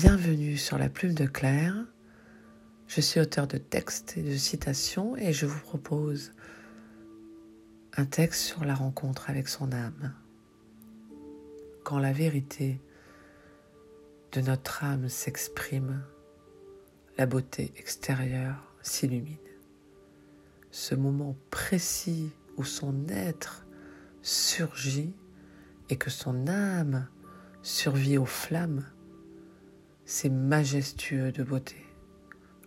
Bienvenue sur la plume de Claire. Je suis auteur de textes et de citations et je vous propose un texte sur la rencontre avec son âme. Quand la vérité de notre âme s'exprime, la beauté extérieure s'illumine. Ce moment précis où son être surgit et que son âme survit aux flammes c'est majestueux de beauté.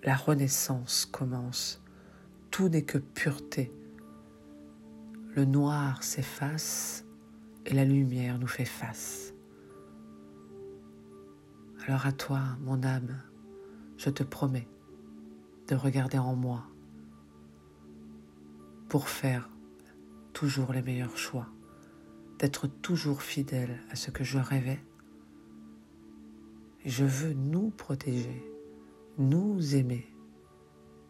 La renaissance commence. Tout n'est que pureté. Le noir s'efface et la lumière nous fait face. Alors à toi, mon âme, je te promets de regarder en moi pour faire toujours les meilleurs choix, d'être toujours fidèle à ce que je rêvais je veux nous protéger, nous aimer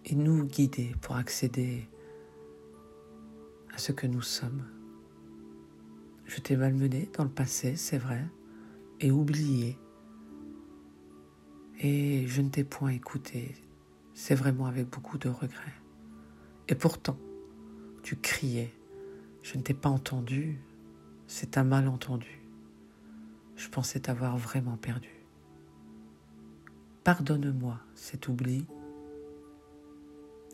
et nous guider pour accéder à ce que nous sommes. Je t'ai malmené dans le passé, c'est vrai, et oublié. Et je ne t'ai point écouté, c'est vraiment avec beaucoup de regrets. Et pourtant, tu criais, je ne t'ai pas entendu, c'est un malentendu. Je pensais t'avoir vraiment perdu. Pardonne-moi cet oubli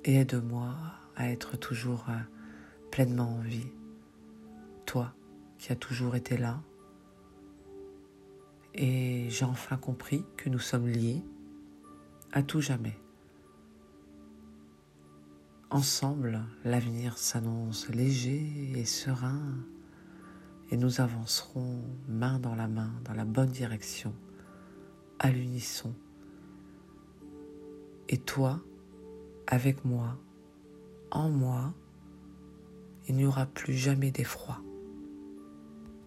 et aide-moi à être toujours euh, pleinement en vie. Toi qui as toujours été là. Et j'ai enfin compris que nous sommes liés à tout jamais. Ensemble, l'avenir s'annonce léger et serein et nous avancerons main dans la main dans la bonne direction, à l'unisson et toi, avec moi, en moi, il n'y aura plus jamais d'effroi.